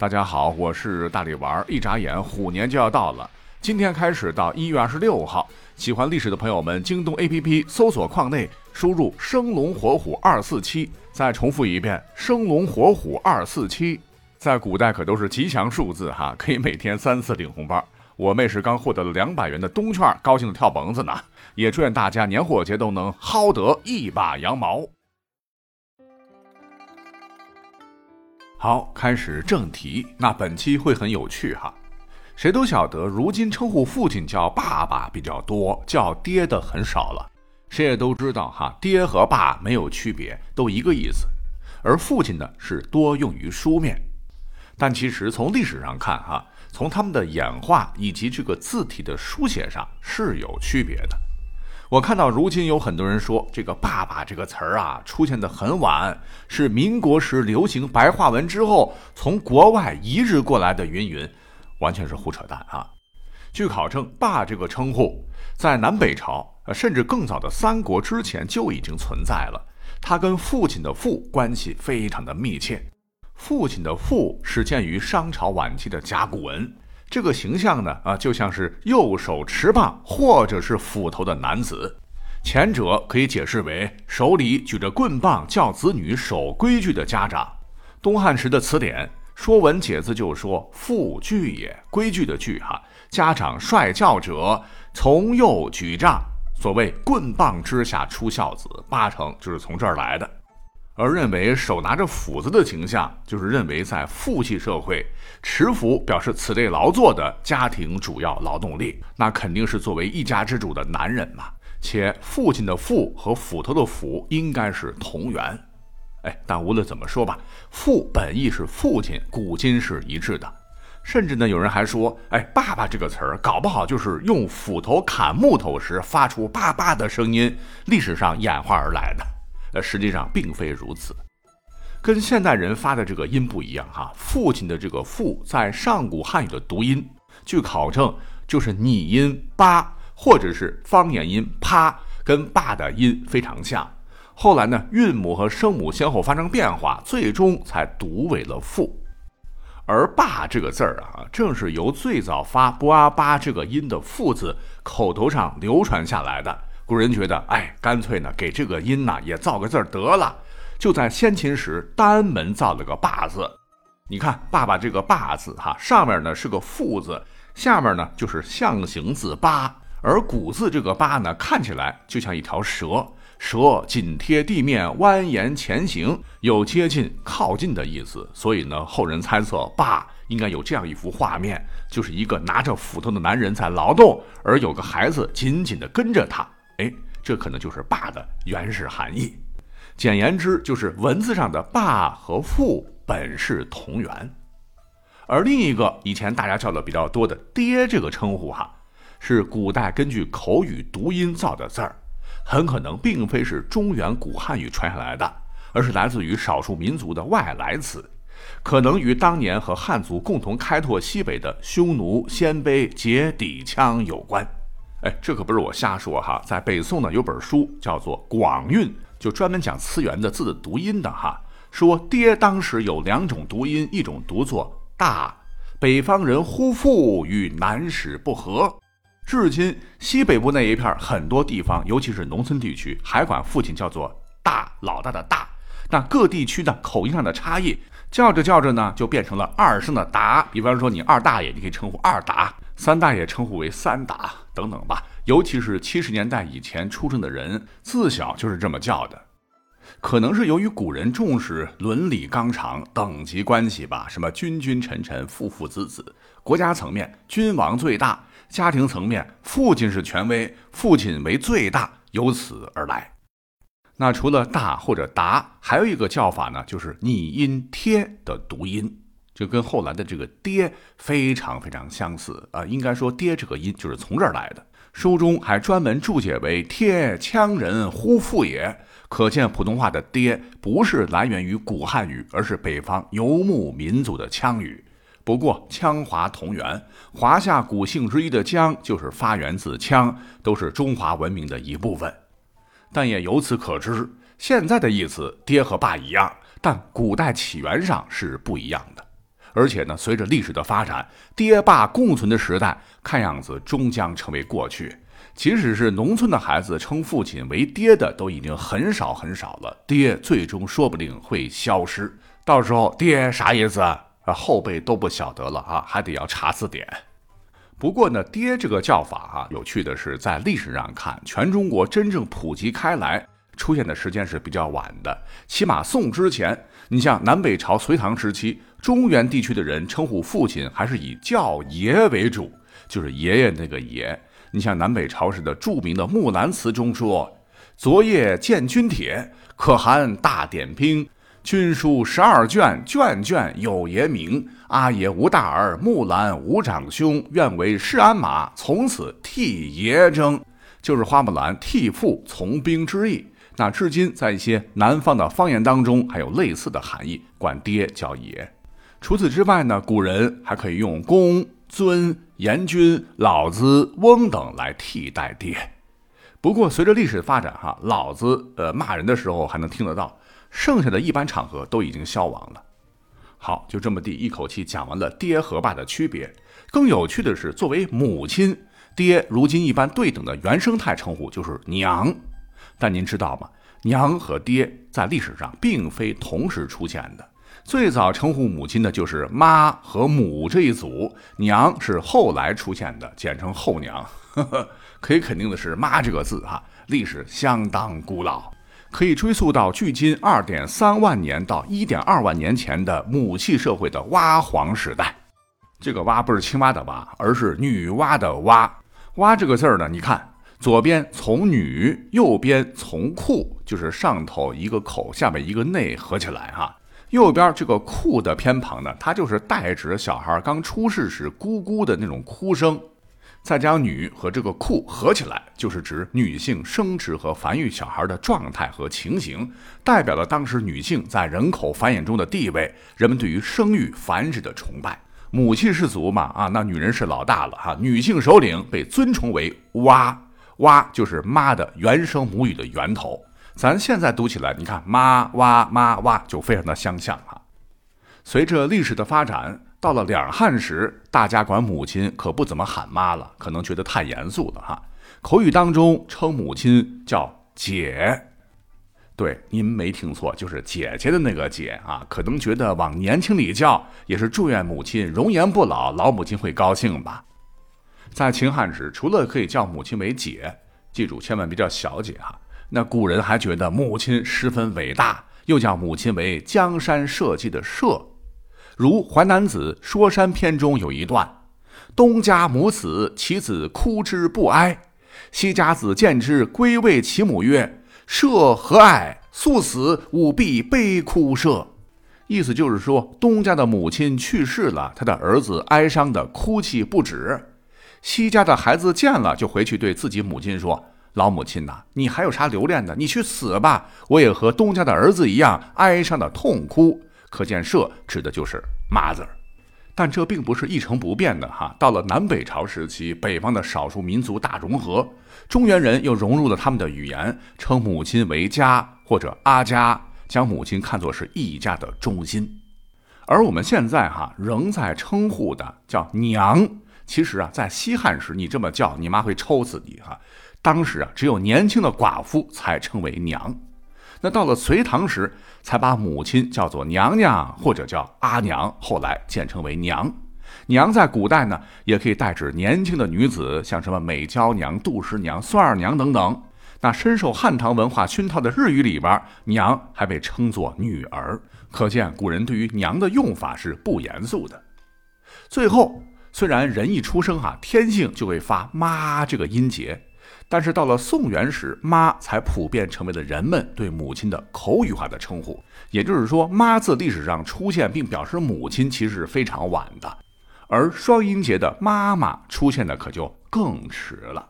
大家好，我是大力丸。一眨眼，虎年就要到了。今天开始到一月二十六号，喜欢历史的朋友们，京东 APP 搜索框内输入“生龙活虎二四七”，再重复一遍“生龙活虎二四七”。在古代可都是吉祥数字哈，可以每天三次领红包。我妹是刚获得了两百元的东券，高兴的跳蹦子呢。也祝愿大家年货节都能薅得一把羊毛。好，开始正题。那本期会很有趣哈。谁都晓得，如今称呼父亲叫爸爸比较多，叫爹的很少了。谁也都知道哈，爹和爸没有区别，都一个意思。而父亲呢，是多用于书面。但其实从历史上看哈，从他们的演化以及这个字体的书写上是有区别的。我看到如今有很多人说这个“爸爸”这个词儿啊，出现的很晚，是民国时流行白话文之后从国外移植过来的，云云，完全是胡扯淡啊！据考证，“爸”这个称呼在南北朝，甚至更早的三国之前就已经存在了。它跟父亲的“父”关系非常的密切。父亲的“父”始建于商朝晚期的甲骨文。这个形象呢，啊，就像是右手持棒或者是斧头的男子，前者可以解释为手里举着棍棒教子女守规矩的家长。东汉时的词典《说文解字》就说：“父具也，规矩的矩哈，家长率教者从右举杖，所谓棍棒之下出孝子，八成就是从这儿来的。”而认为手拿着斧子的形象，就是认为在父系社会，持斧表示此类劳作的家庭主要劳动力，那肯定是作为一家之主的男人嘛。且父亲的父和斧头的斧应该是同源。哎，但无论怎么说吧，父本意是父亲，古今是一致的。甚至呢，有人还说，哎，爸爸这个词儿，搞不好就是用斧头砍木头时发出爸爸的声音，历史上演化而来的。呃，实际上并非如此，跟现代人发的这个音不一样哈。父亲的这个“父”在上古汉语的读音，据考证就是拟音“八”或者是方言音“啪”，跟“爸”的音非常像。后来呢，韵母和声母先后发生变化，最终才读为了“父”。而“爸”这个字儿啊，正是由最早发“不啊巴”这个音的“父”字口头上流传下来的。古人觉得，哎，干脆呢，给这个音呢也造个字得了，就在先秦时单门造了个“爸”字。你看，爸爸这个“爸”字，哈，上面呢是个“父”字，下面呢就是象形字“八”，而古字这个“八”呢，看起来就像一条蛇，蛇紧贴地面蜿蜒前行，有接近、靠近的意思。所以呢，后人猜测“爸”应该有这样一幅画面，就是一个拿着斧头的男人在劳动，而有个孩子紧紧地跟着他。哎，这可能就是“爸”的原始含义。简言之，就是文字上的“爸”和“父”本是同源。而另一个以前大家叫的比较多的“爹”这个称呼，哈，是古代根据口语读音造的字儿，很可能并非是中原古汉语传下来的，而是来自于少数民族的外来词，可能与当年和汉族共同开拓西北的匈奴、鲜卑、羯、氐、羌有关。哎，这可不是我瞎说哈，在北宋呢有本书叫做《广韵》，就专门讲词源的字的读音的哈。说爹当时有两种读音，一种读作大，北方人呼父与南史不合，至今西北部那一片很多地方，尤其是农村地区，还管父亲叫做大，老大的大。那各地区的口音上的差异，叫着叫着呢，就变成了二声的达。比方说你二大爷，你可以称呼二达。三大爷称呼为三打等等吧，尤其是七十年代以前出生的人，自小就是这么叫的。可能是由于古人重视伦理纲常、等级关系吧，什么君君臣臣、父父子子，国家层面君王最大，家庭层面父亲是权威，父亲为最大，由此而来。那除了大或者达，还有一个叫法呢，就是拟音贴的读音。就跟后来的这个“爹”非常非常相似啊，应该说“爹”这个音就是从这儿来的。书中还专门注解为“贴羌人呼父也”，可见普通话的“爹”不是来源于古汉语，而是北方游牧民族的羌语。不过羌华同源，华夏古姓之一的姜就是发源自羌，都是中华文明的一部分。但也由此可知，现在的意思“爹”和“爸”一样，但古代起源上是不一样的。而且呢，随着历史的发展，爹爸共存的时代看样子终将成为过去。即使是农村的孩子称父亲为爹的都已经很少很少了，爹最终说不定会消失。到时候爹啥意思啊？后辈都不晓得了啊，还得要查字典。不过呢，爹这个叫法啊，有趣的是，在历史上看，全中国真正普及开来。出现的时间是比较晚的，起码宋之前，你像南北朝、隋唐时期，中原地区的人称呼父亲还是以叫爷为主，就是爷爷那个爷。你像南北朝时的著名的《木兰辞》中说：“昨夜见军帖，可汗大点兵，军书十二卷，卷卷有爷名。阿爷无大儿，木兰无长兄，愿为市鞍马，从此替爷征。”就是花木兰替父从兵之意。那至今，在一些南方的方言当中，还有类似的含义，管爹叫爷。除此之外呢，古人还可以用公、尊、严君、老子、翁等来替代爹。不过，随着历史的发展，哈，老子呃骂人的时候还能听得到，剩下的一般场合都已经消亡了。好，就这么地一口气讲完了爹和爸的区别。更有趣的是，作为母亲，爹如今一般对等的原生态称呼就是娘。但您知道吗？娘和爹在历史上并非同时出现的。最早称呼母亲的就是妈和母这一组，娘是后来出现的，简称后娘。可以肯定的是，妈这个字哈，历史相当古老，可以追溯到距今二点三万年到一点二万年前的母系社会的蛙黄时代。这个蛙不是青蛙的蛙，而是女娲的娲。娲这个字儿呢，你看。左边从女，右边从库，就是上头一个口，下面一个内，合起来哈。右边这个库的偏旁呢，它就是代指小孩刚出世时咕咕的那种哭声。再将女和这个库合起来，就是指女性生殖和繁育小孩的状态和情形，代表了当时女性在人口繁衍中的地位，人们对于生育繁殖的崇拜。母系氏族嘛，啊，那女人是老大了哈，女性首领被尊崇为蛙。蛙就是妈的原生母语的源头，咱现在读起来，你看妈哇妈哇就非常的相像哈。随着历史的发展，到了两汉时，大家管母亲可不怎么喊妈了，可能觉得太严肃了哈。口语当中称母亲叫姐，对，您没听错，就是姐姐的那个姐啊。可能觉得往年轻里叫，也是祝愿母亲容颜不老，老母亲会高兴吧。在秦汉时，除了可以叫母亲为姐，记住千万别叫小姐哈。那古人还觉得母亲十分伟大，又叫母亲为江山社稷的社。如《淮南子·说山篇》中有一段：“东家母死，其子哭之不哀；西家子见之，归谓其母曰：‘社何哀？速死，吾必悲哭社。’”意思就是说，东家的母亲去世了，他的儿子哀伤的哭泣不止。西家的孩子见了，就回去对自己母亲说：“老母亲呐，你还有啥留恋的？你去死吧！我也和东家的儿子一样哀伤的痛哭。”可见“社”指的就是妈字儿。但这并不是一成不变的哈。到了南北朝时期，北方的少数民族大融合，中原人又融入了他们的语言，称母亲为家或者阿家，将母亲看作是一家的中心。而我们现在哈仍在称呼的叫娘。其实啊，在西汉时，你这么叫你妈会抽死你哈。当时啊，只有年轻的寡妇才称为娘。那到了隋唐时，才把母亲叫做娘娘或者叫阿娘，后来简称为娘。娘在古代呢，也可以代指年轻的女子，像什么美娇娘、杜十娘、孙二娘等等。那深受汉唐文化熏陶的日语里边，娘还被称作女儿。可见古人对于娘的用法是不严肃的。最后。虽然人一出生哈，天性就会发妈这个音节，但是到了宋元时，妈才普遍成为了人们对母亲的口语化的称呼。也就是说，妈字历史上出现并表示母亲，其实是非常晚的，而双音节的妈妈出现的可就更迟了。